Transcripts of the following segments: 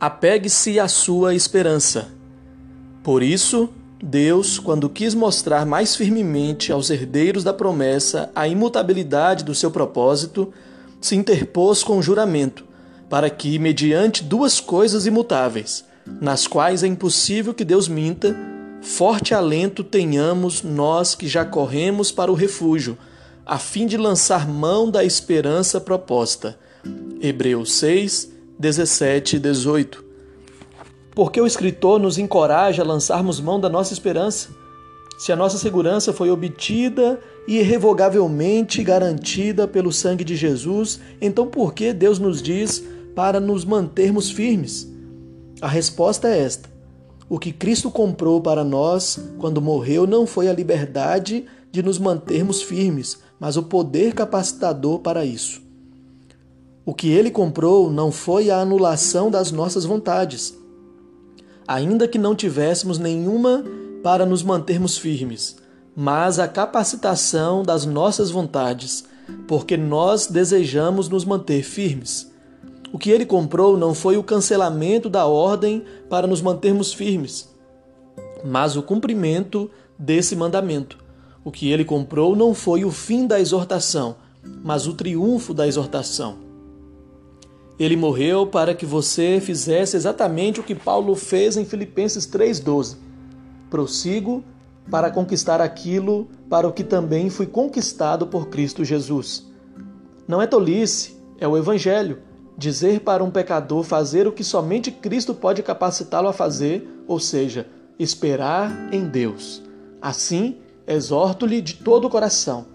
Apegue-se à sua esperança. Por isso, Deus, quando quis mostrar mais firmemente aos herdeiros da promessa a imutabilidade do seu propósito, se interpôs com juramento, para que, mediante duas coisas imutáveis, nas quais é impossível que Deus minta, forte alento tenhamos nós que já corremos para o refúgio, a fim de lançar mão da esperança proposta. Hebreus 6, 17 e 18. Porque o escritor nos encoraja a lançarmos mão da nossa esperança. Se a nossa segurança foi obtida e irrevogavelmente garantida pelo sangue de Jesus, então por que Deus nos diz para nos mantermos firmes? A resposta é esta: o que Cristo comprou para nós quando morreu não foi a liberdade de nos mantermos firmes, mas o poder capacitador para isso. O que ele comprou não foi a anulação das nossas vontades, ainda que não tivéssemos nenhuma para nos mantermos firmes, mas a capacitação das nossas vontades, porque nós desejamos nos manter firmes. O que ele comprou não foi o cancelamento da ordem para nos mantermos firmes, mas o cumprimento desse mandamento. O que ele comprou não foi o fim da exortação, mas o triunfo da exortação. Ele morreu para que você fizesse exatamente o que Paulo fez em Filipenses 3,12. Prossigo para conquistar aquilo para o que também fui conquistado por Cristo Jesus. Não é tolice, é o Evangelho. Dizer para um pecador fazer o que somente Cristo pode capacitá-lo a fazer, ou seja, esperar em Deus. Assim, exorto-lhe de todo o coração: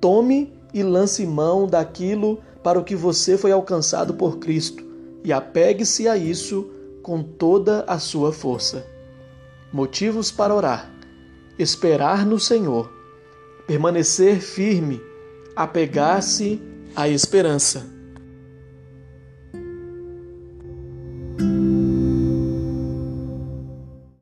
tome e lance mão daquilo para o que você foi alcançado por Cristo e apegue-se a isso com toda a sua força. Motivos para orar: esperar no Senhor, permanecer firme, apegar-se à esperança.